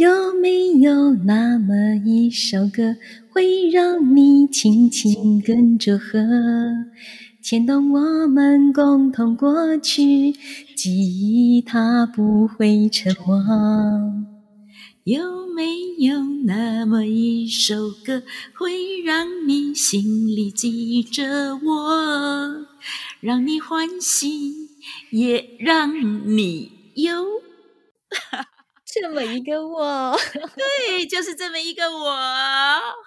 有没有那么一首歌，会让你轻轻跟着和，牵动我们共同过去，记忆它不会沉默。有没有那么一首歌，会让你心里记着我，让你欢喜，也让你忧。这么一个我，对，就是这么一个我。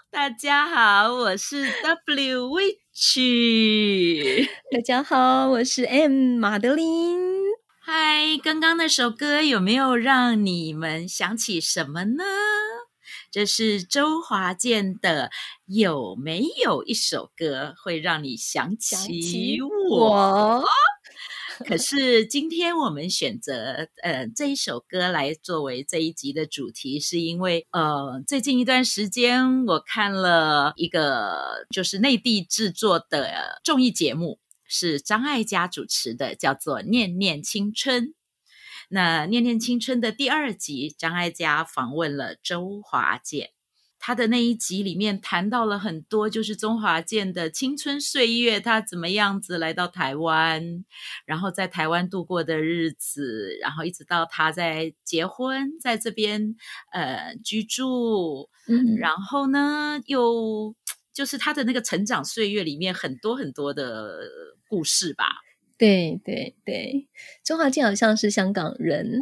大家好，我是 W Witch。大家好，我是 M 马德琳。嗨，刚刚那首歌有没有让你们想起什么呢？这是周华健的。有没有一首歌会让你想起我？可是今天我们选择呃这一首歌来作为这一集的主题，是因为呃最近一段时间我看了一个就是内地制作的综艺节目，是张艾嘉主持的，叫做《念念青春》。那《念念青春》的第二集，张艾嘉访问了周华健。他的那一集里面谈到了很多，就是中华健的青春岁月，他怎么样子来到台湾，然后在台湾度过的日子，然后一直到他在结婚，在这边呃居住，嗯，然后呢，又就是他的那个成长岁月里面很多很多的故事吧。对对对，周华健好像是香港人。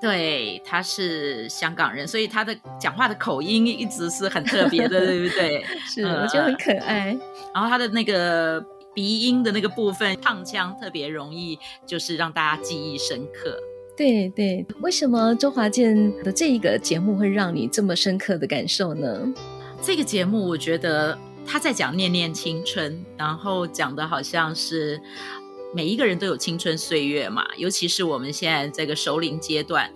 对，他是香港人，所以他的讲话的口音一直是很特别的，对不对？是，我觉得很可爱。然后他的那个鼻音的那个部分，唱腔特别容易，就是让大家记忆深刻。对对，为什么周华健的这一个节目会让你这么深刻的感受呢？这个节目，我觉得他在讲念念青春，然后讲的好像是。每一个人都有青春岁月嘛，尤其是我们现在这个熟龄阶段，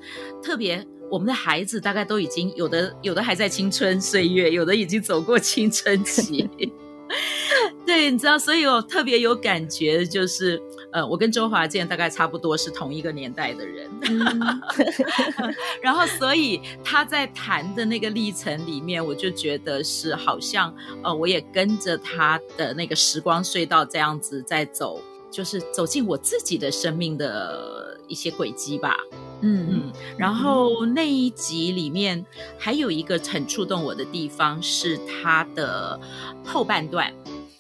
特别我们的孩子大概都已经有的有的还在青春岁月，有的已经走过青春期。对，你知道，所以我特别有感觉，就是呃，我跟周华健大概差不多是同一个年代的人，然后所以他在谈的那个历程里面，我就觉得是好像呃，我也跟着他的那个时光隧道这样子在走。就是走进我自己的生命的一些轨迹吧，嗯嗯，然后那一集里面还有一个很触动我的地方是他的后半段，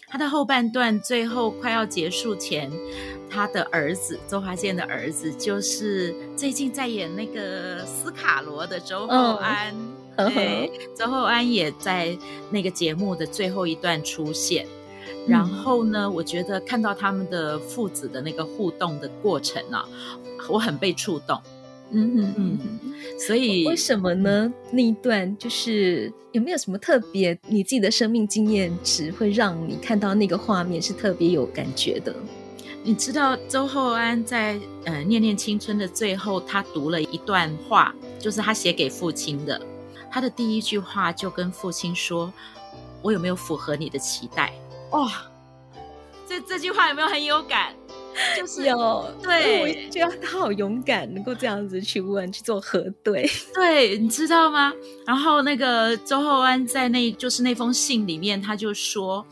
他的后半段最后快要结束前，他的儿子周华健的儿子就是最近在演那个斯卡罗的周厚。安，哦、对，周厚安也在那个节目的最后一段出现。然后呢，我觉得看到他们的父子的那个互动的过程啊，我很被触动。嗯嗯嗯，所以为什么呢？那一段就是有没有什么特别你自己的生命经验值会让你看到那个画面是特别有感觉的？你知道周厚安在呃《念念青春》的最后，他读了一段话，就是他写给父亲的。他的第一句话就跟父亲说：“我有没有符合你的期待？”哇，这这句话有没有很有感？就是有，对，我觉得他好勇敢，能够这样子去问，去做核对。对，你知道吗？然后那个周厚安在那就是那封信里面，他就说，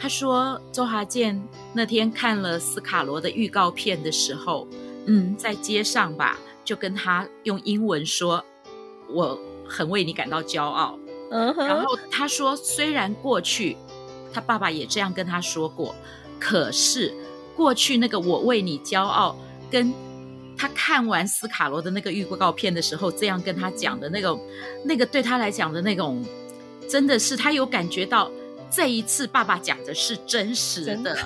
他说周华健那天看了斯卡罗的预告片的时候，嗯，在街上吧，就跟他用英文说，我很为你感到骄傲。然后他说，虽然过去。他爸爸也这样跟他说过，可是过去那个我为你骄傲，跟他看完斯卡罗的那个预告片的时候，这样跟他讲的那个，那个对他来讲的那种，真的是他有感觉到这一次爸爸讲的是真实的，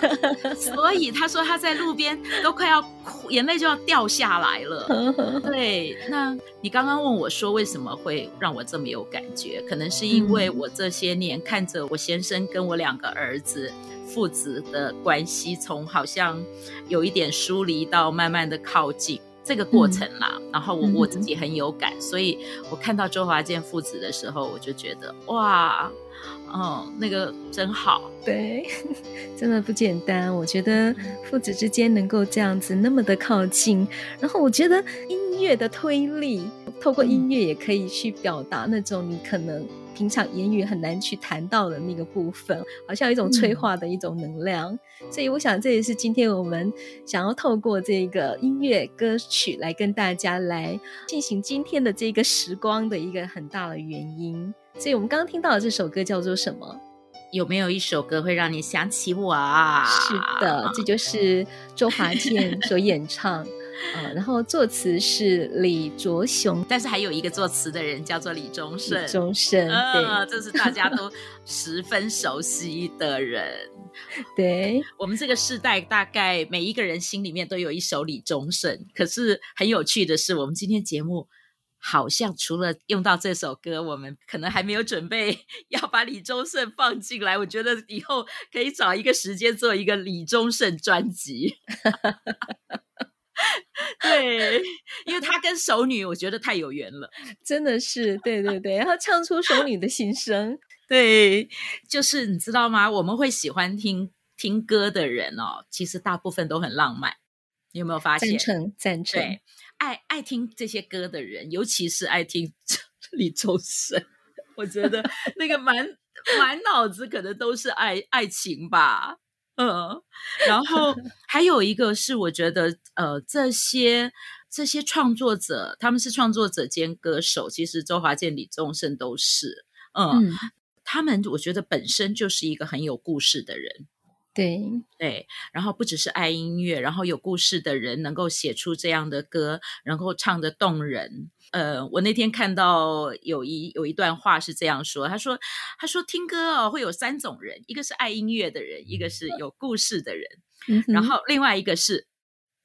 的 所以他说他在路边都快要哭，眼泪就要掉下来了。对，那你刚刚问我说为什么会让我这么有感觉？可能是因为我这些年看着我先生跟我两个儿子父子的关系，从好像有一点疏离到慢慢的靠近。这个过程啦，嗯、然后我我自己很有感，嗯、所以我看到周华健父子的时候，我就觉得哇，哦，那个真好，对，真的不简单。我觉得父子之间能够这样子那么的靠近，然后我觉得音乐的推力，透过音乐也可以去表达那种你可能。平常言语很难去谈到的那个部分，好像有一种催化的一种能量，嗯、所以我想这也是今天我们想要透过这个音乐歌曲来跟大家来进行今天的这个时光的一个很大的原因。所以我们刚刚听到的这首歌叫做什么？有没有一首歌会让你想起我啊？是的，这就是周华健所演唱。啊，然后作词是李卓雄，但是还有一个作词的人叫做李宗盛。李宗盛，对，呃、这是大家都十分熟悉的人。对，我们这个世代，大概每一个人心里面都有一首李宗盛。可是很有趣的是，我们今天节目好像除了用到这首歌，我们可能还没有准备 要把李宗盛放进来。我觉得以后可以找一个时间做一个李宗盛专辑。对，因为他跟熟女，我觉得太有缘了，真的是，对对对，然后唱出熟女的心声，对，就是你知道吗？我们会喜欢听听歌的人哦，其实大部分都很浪漫，你有没有发现？赞成，赞成。对，爱爱听这些歌的人，尤其是爱听 李宗盛，我觉得那个满满脑子可能都是爱爱情吧。嗯，然后 还有一个是，我觉得呃，这些这些创作者，他们是创作者兼歌手，其实周华健、李宗盛都是，嗯，嗯。他们我觉得本身就是一个很有故事的人，对对，然后不只是爱音乐，然后有故事的人能够写出这样的歌，然后唱得动人。呃，我那天看到有一有一段话是这样说，他说：“他说听歌哦，会有三种人，一个是爱音乐的人，一个是有故事的人，嗯、然后另外一个是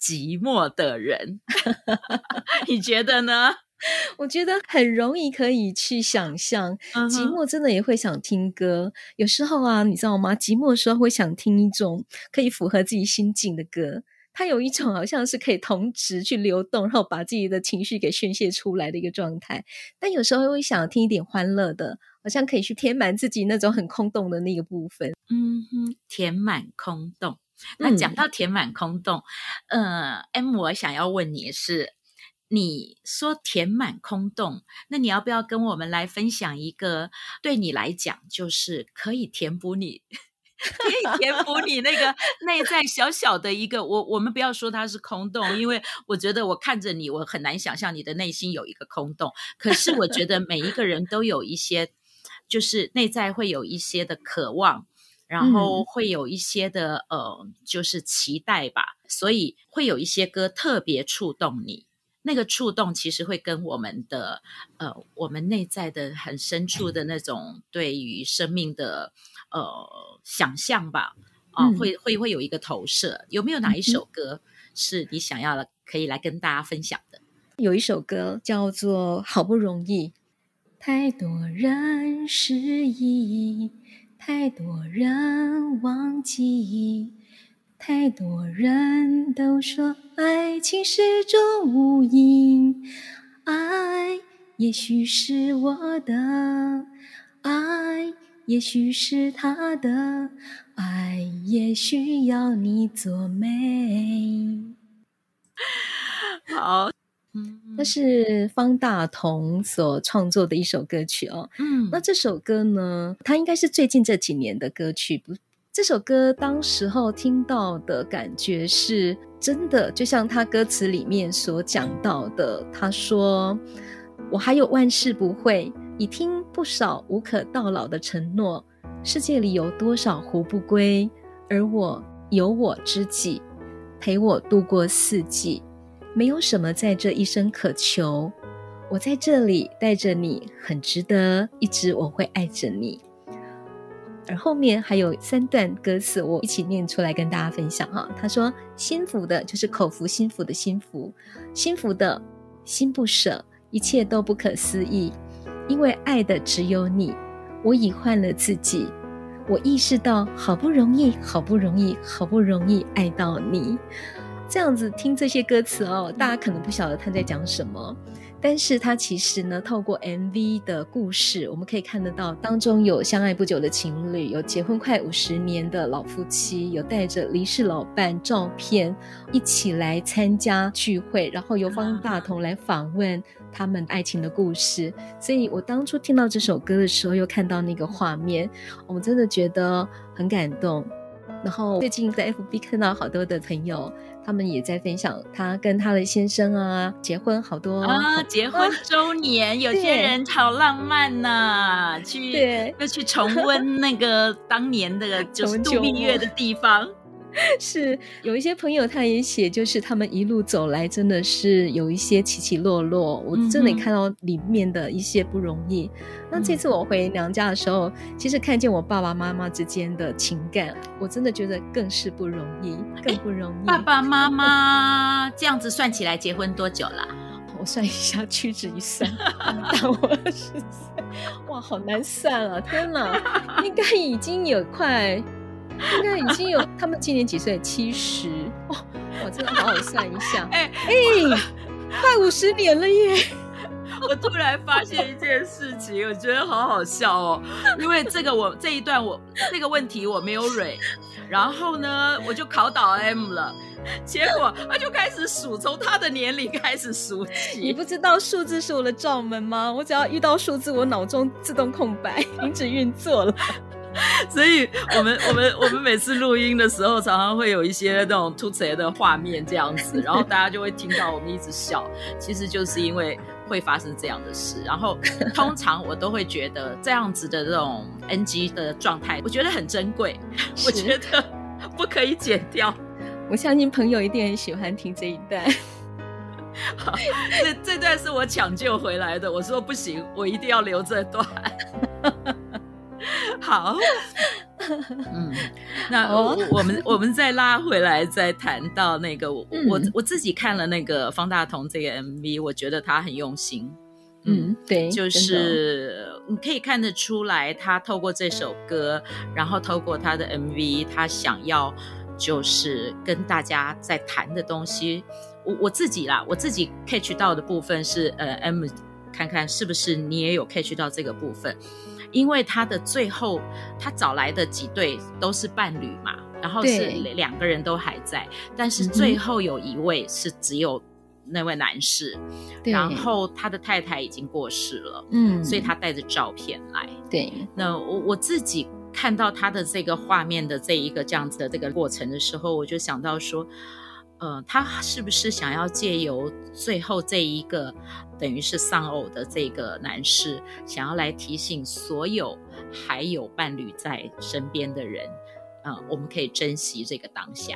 寂寞的人。你觉得呢？我觉得很容易可以去想象，寂寞真的也会想听歌。有时候啊，你知道吗？寂寞的时候会想听一种可以符合自己心境的歌。”它有一种好像是可以同时去流动，然后把自己的情绪给宣泄出来的一个状态。但有时候会想听一点欢乐的，好像可以去填满自己那种很空洞的那个部分。嗯哼，填满空洞。那讲到填满空洞，嗯、呃，M，我想要问你是，你说填满空洞，那你要不要跟我们来分享一个对你来讲就是可以填补你？可以填补你那个 内在小小的一个，我我们不要说它是空洞，因为我觉得我看着你，我很难想象你的内心有一个空洞。可是我觉得每一个人都有一些，就是内在会有一些的渴望，然后会有一些的呃，就是期待吧。所以会有一些歌特别触动你，那个触动其实会跟我们的呃，我们内在的很深处的那种对于生命的。呃，想象吧，啊、呃，会会会有一个投射。有没有哪一首歌是你想要可以来跟大家分享的？有一首歌叫做《好不容易》，太多人失忆，太多人忘记，太多人都说爱情是种无因，爱也许是我的爱。也许是他的爱，也需要你做媒。好，那是方大同所创作的一首歌曲哦。嗯，那这首歌呢，它应该是最近这几年的歌曲。不，这首歌当时候听到的感觉是真的，就像他歌词里面所讲到的，他说：“我还有万事不会。”已听不少无可到老的承诺，世界里有多少狐不归？而我有我知己，陪我度过四季，没有什么在这一生可求。我在这里带着你，很值得，一直我会爱着你。而后面还有三段歌词，我一起念出来跟大家分享哈。他说：“心服的，就是口服心服的心服，心服的心不舍，一切都不可思议，因为爱的只有你。我已换了自己，我意识到好不容易，好不容易，好不容易爱到你。”这样子听这些歌词哦，大家可能不晓得他在讲什么。但是它其实呢，透过 MV 的故事，我们可以看得到，当中有相爱不久的情侣，有结婚快五十年的老夫妻，有带着离世老伴照片一起来参加聚会，然后由方大同来访问他们爱情的故事。所以我当初听到这首歌的时候，又看到那个画面，我真的觉得很感动。然后最近在 FB 看到好多的朋友。他们也在分享他跟他的先生啊结婚好多啊结婚周年，啊，有些人好浪漫呐，啊，去对要去重温那个当年的 就是度蜜月的地方。是有一些朋友，他也写，就是他们一路走来，真的是有一些起起落落。我真的看到里面的一些不容易。嗯、那这次我回娘家的时候，其实看见我爸爸妈妈之间的情感，我真的觉得更是不容易，更不容易。爸爸妈 妈这样子算起来，结婚多久了？我算一下，屈指一算，大我二十岁。哇，好难算啊！天哪，应该已经有快。应该已经有，他们今年几岁？七十哦，我真的好好算一下，哎哎、欸欸，快五十年了耶！我突然发现一件事情，我觉得好好笑哦，因为这个我这一段我这个问题我没有蕊，然后呢我就考倒 M 了，结果他就开始数，从他的年龄开始数起。你不知道数字是我的罩门吗？我只要遇到数字，我脑中自动空白，停止运作了。所以我们我们我们每次录音的时候，常常会有一些那种突袭的画面这样子，然后大家就会听到我们一直笑，其实就是因为会发生这样的事。然后通常我都会觉得这样子的这种 NG 的状态，我觉得很珍贵，我觉得不可以剪掉。我相信朋友一定很喜欢听这一段。好，这这段是我抢救回来的，我说不行，我一定要留这段。好，嗯，那我、oh. 我们我们再拉回来，再谈到那个我、嗯、我我自己看了那个方大同这个 MV，我觉得他很用心，嗯，对，就是你可以看得出来，他透过这首歌，然后透过他的 MV，他想要就是跟大家在谈的东西，我我自己啦，我自己 catch 到的部分是呃 M，看看是不是你也有 catch 到这个部分。因为他的最后，他找来的几对都是伴侣嘛，然后是两个人都还在，但是最后有一位是只有那位男士，然后他的太太已经过世了，嗯，所以他带着照片来。对，那我我自己看到他的这个画面的这一个这样子的这个过程的时候，我就想到说。呃，他是不是想要借由最后这一个等于是丧偶的这个男士，想要来提醒所有还有伴侣在身边的人，呃，我们可以珍惜这个当下，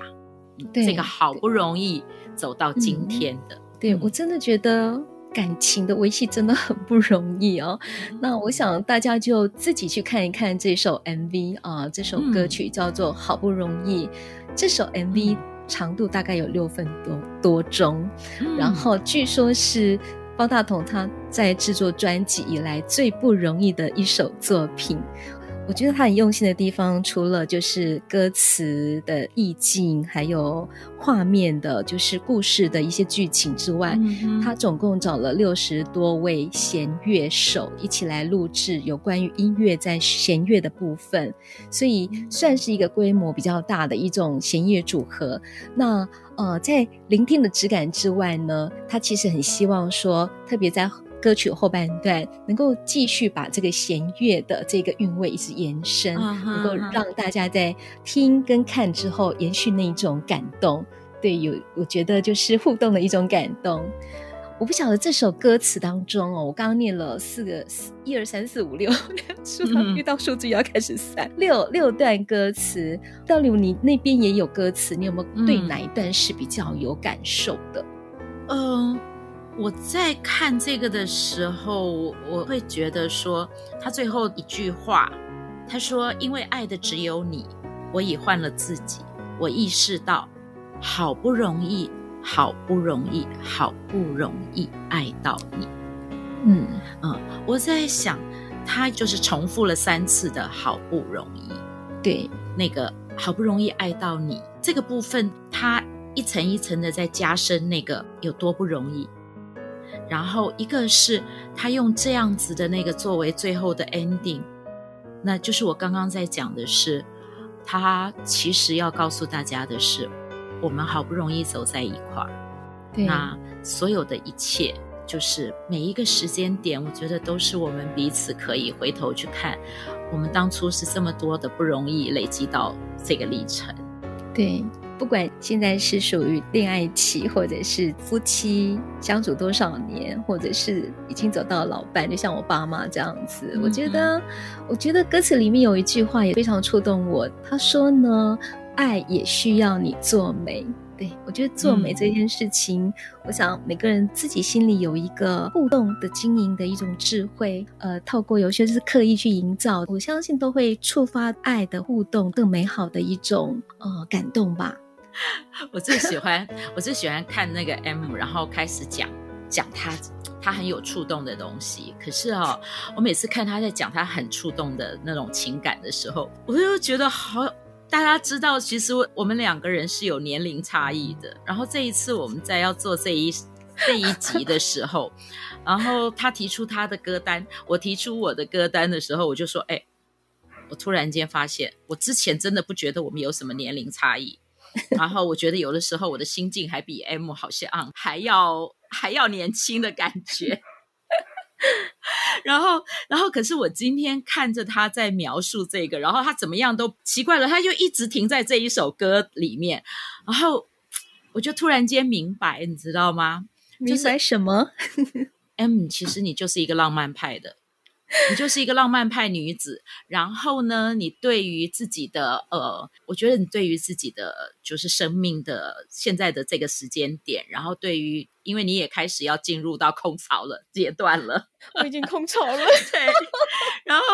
对，这个好不容易走到今天的，嗯、对，我真的觉得感情的维系真的很不容易哦。嗯、那我想大家就自己去看一看这首 MV 啊，这首歌曲叫做《好不容易》，嗯、这首 MV、嗯。长度大概有六分多多钟，嗯、然后据说是方大同他在制作专辑以来最不容易的一首作品。我觉得他很用心的地方，除了就是歌词的意境，还有画面的，就是故事的一些剧情之外，嗯、他总共找了六十多位弦乐手一起来录制有关于音乐在弦乐的部分，所以算是一个规模比较大的一种弦乐组合。那呃，在聆听的质感之外呢，他其实很希望说，特别在。歌曲后半段能够继续把这个弦乐的这个韵味一直延伸，uh. 能够让大家在听跟看之后延续那一种感动。对，有我觉得就是互动的一种感动。我不晓得这首歌词当中哦，我刚刚念了四个一二三四五六，数到遇到数字也要开始算、嗯、六六段歌词。到底你那边也有歌词，你有没有对哪一段是比较有感受的？嗯。Uh 我在看这个的时候，我会觉得说，他最后一句话，他说：“因为爱的只有你，我已换了自己。我意识到，好不容易，好不容易，好不容易爱到你。”嗯嗯，我在想，他就是重复了三次的“好不容易”。对，那个好不容易爱到你这个部分，他一层一层的在加深那个有多不容易。然后一个是他用这样子的那个作为最后的 ending，那就是我刚刚在讲的是，他其实要告诉大家的是，我们好不容易走在一块儿，那所有的一切，就是每一个时间点，我觉得都是我们彼此可以回头去看，我们当初是这么多的不容易累积到这个历程，对。不管现在是属于恋爱期，或者是夫妻相处多少年，或者是已经走到老伴，就像我爸妈这样子，嗯、我觉得，我觉得歌词里面有一句话也非常触动我。他说呢，爱也需要你做媒。对，我觉得做媒这件事情，嗯、我想每个人自己心里有一个互动的经营的一种智慧，呃，透过有些是刻意去营造，我相信都会触发爱的互动更美好的一种呃感动吧。我最喜欢，我最喜欢看那个 M，然后开始讲讲他他很有触动的东西。可是哦，我每次看他在讲他很触动的那种情感的时候，我就觉得好。大家知道，其实我们两个人是有年龄差异的。然后这一次我们在要做这一这一集的时候，然后他提出他的歌单，我提出我的歌单的时候，我就说：“哎，我突然间发现，我之前真的不觉得我们有什么年龄差异。”然后我觉得有的时候我的心境还比 M 好像还要还要年轻的感觉。然后，然后可是我今天看着他在描述这个，然后他怎么样都奇怪了，他就一直停在这一首歌里面。然后我就突然间明白，你知道吗？明白什么？M，其实你就是一个浪漫派的。你就是一个浪漫派女子，然后呢，你对于自己的呃，我觉得你对于自己的就是生命的现在的这个时间点，然后对于，因为你也开始要进入到空巢了阶段了，我已经空巢了，对。然后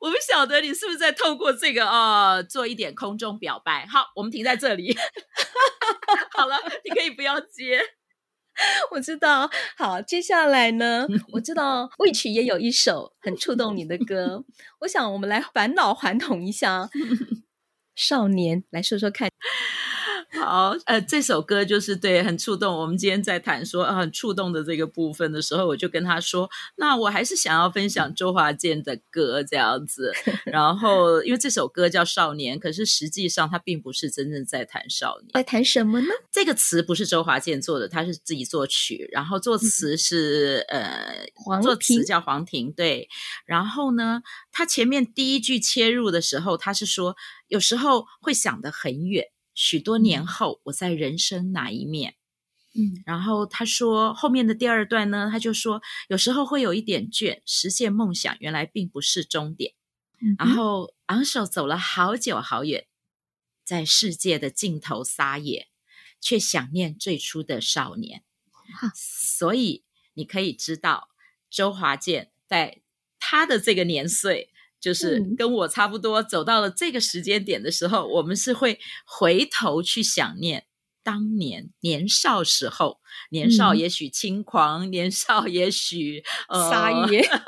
我不晓得你是不是在透过这个呃做一点空中表白。好，我们停在这里。好了，你可以不要接。我知道，好，接下来呢？我知道 Which 也有一首很触动你的歌，我想我们来返老还童一下，少年来说说看。好，呃，这首歌就是对，很触动。我们今天在谈说，呃，很触动的这个部分的时候，我就跟他说，那我还是想要分享周华健的歌这样子。然后，因为这首歌叫《少年》，可是实际上他并不是真正在谈少年，在谈什么呢？这个词不是周华健做的，他是自己作曲，然后作词是、嗯、呃，黄作词叫黄婷，对。然后呢，他前面第一句切入的时候，他是说，有时候会想得很远。许多年后，我在人生哪一面？嗯，然后他说后面的第二段呢，他就说有时候会有一点倦，实现梦想原来并不是终点。嗯，然后昂首走了好久好远，在世界的尽头撒野，却想念最初的少年。所以你可以知道，周华健在他的这个年岁。就是跟我差不多，走到了这个时间点的时候，嗯，我们是会回头去想念当年年少时候，年少也许轻狂，嗯，年少也许撒野。呃、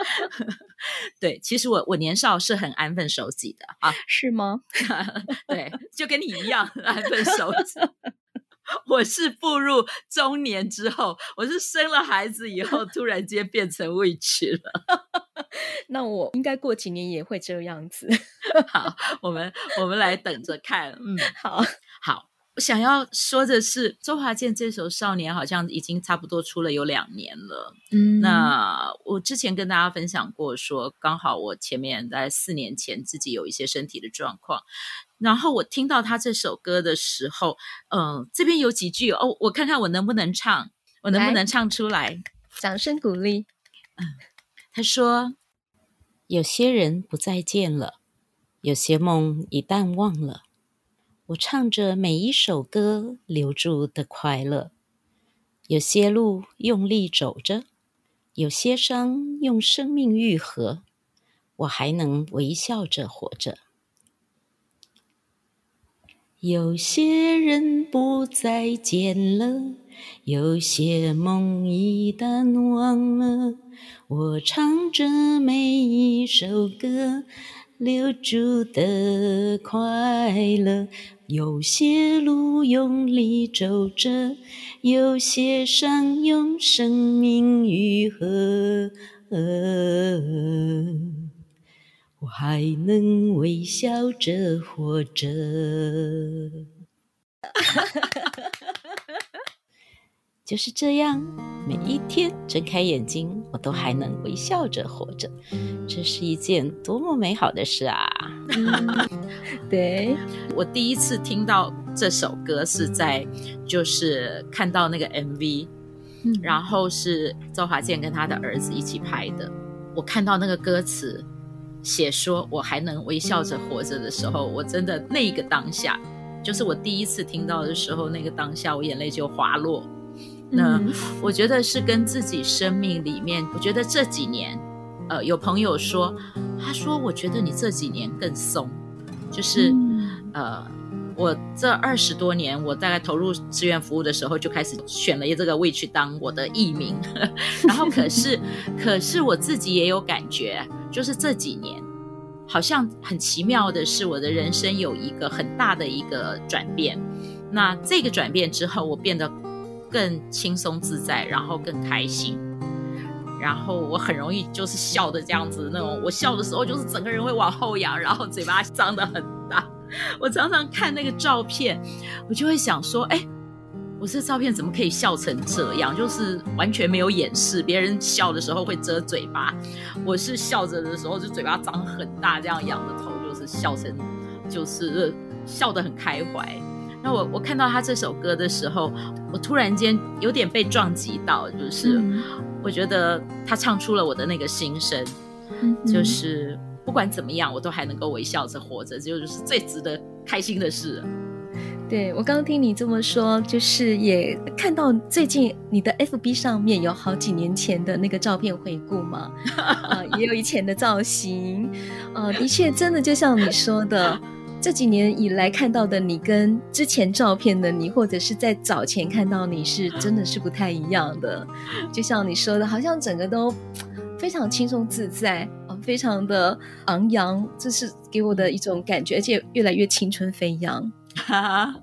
对，其实我我年少是很安分守己的啊，是吗？对，就跟你一样安分守己。我是步入中年之后，我是生了孩子以后，突然间变成 witch 了。那我应该过几年也会这样子。好，我们我们来等着看。嗯，好好。我想要说的是，周华健这首《少年》好像已经差不多出了有两年了。嗯，那我之前跟大家分享过说，说刚好我前面在四年前自己有一些身体的状况。然后我听到他这首歌的时候，嗯、呃，这边有几句哦，我看看我能不能唱，我能不能唱出来？掌声鼓励。嗯，他说：“有些人不再见了，有些梦已淡忘了。我唱着每一首歌留住的快乐，有些路用力走着，有些伤用生命愈合。我还能微笑着活着。有些人不再见了，有些梦已淡忘了。我唱着每一首歌，留住的快乐。有些路用力走着，有些伤用生命愈合。我还能微笑着活着，就是这样，每一天睁开眼睛，我都还能微笑着活着，这是一件多么美好的事啊！对，我第一次听到这首歌是在，就是看到那个 MV，嗯，然后是周华健跟他的儿子一起拍的，我看到那个歌词。写说我还能微笑着活着的时候，我真的那一个当下，就是我第一次听到的时候，那个当下我眼泪就滑落。那我觉得是跟自己生命里面，我觉得这几年，呃，有朋友说，他说我觉得你这几年更松，就是呃，我这二十多年，我大概投入志愿服务的时候就开始选了这个 Which 当我的艺名，然后可是 可是我自己也有感觉。就是这几年，好像很奇妙的是，我的人生有一个很大的一个转变。那这个转变之后，我变得更轻松自在，然后更开心。然后我很容易就是笑的这样子，那种我笑的时候就是整个人会往后仰，然后嘴巴张得很大。我常常看那个照片，我就会想说，哎。我这照片怎么可以笑成这样？就是完全没有掩饰，别人笑的时候会遮嘴巴，我是笑着的时候就嘴巴张很大，这样仰着头，就是笑成，就是笑得很开怀。那我我看到他这首歌的时候，我突然间有点被撞击到，就是我觉得他唱出了我的那个心声，就是不管怎么样，我都还能够微笑着活着，就是最值得开心的事。对，我刚刚听你这么说，就是也看到最近你的 FB 上面有好几年前的那个照片回顾嘛，啊、呃，也有以前的造型，呃，的确真的就像你说的，这几年以来看到的你跟之前照片的你，或者是在早前看到你是真的是不太一样的，就像你说的，好像整个都非常轻松自在，呃，非常的昂扬，这是给我的一种感觉，而且越来越青春飞扬。哈，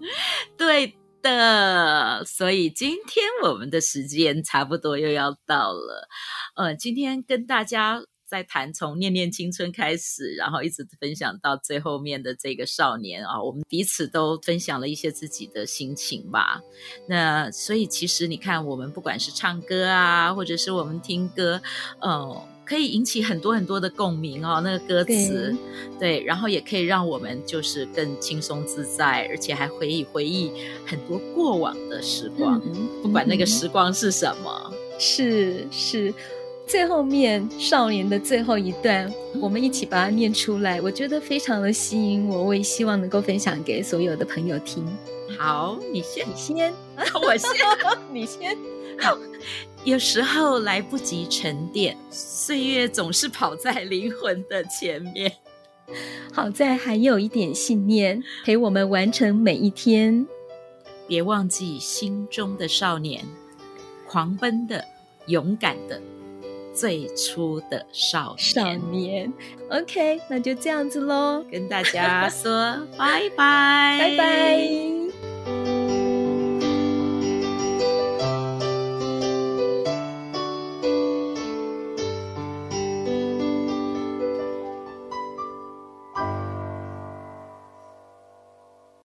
对的，所以今天我们的时间差不多又要到了。呃，今天跟大家在谈从念念青春开始，然后一直分享到最后面的这个少年啊，我们彼此都分享了一些自己的心情吧。那所以其实你看，我们不管是唱歌啊，或者是我们听歌，呃。可以引起很多很多的共鸣哦，那个歌词，对，对，然后也可以让我们就是更轻松自在，而且还回忆回忆很多过往的时光，嗯、不管那个时光是什么。是是，最后面少年的最后一段，我们一起把它念出来，我觉得非常的吸引我，我也希望能够分享给所有的朋友听。好，你先，你先，我先，你先。有时候来不及沉淀，岁月总是跑在灵魂的前面。好在还有一点信念陪我们完成每一天。别忘记心中的少年，狂奔的、勇敢的、最初的少年。少年，OK，那就这样子喽，跟大家说 拜拜，拜拜。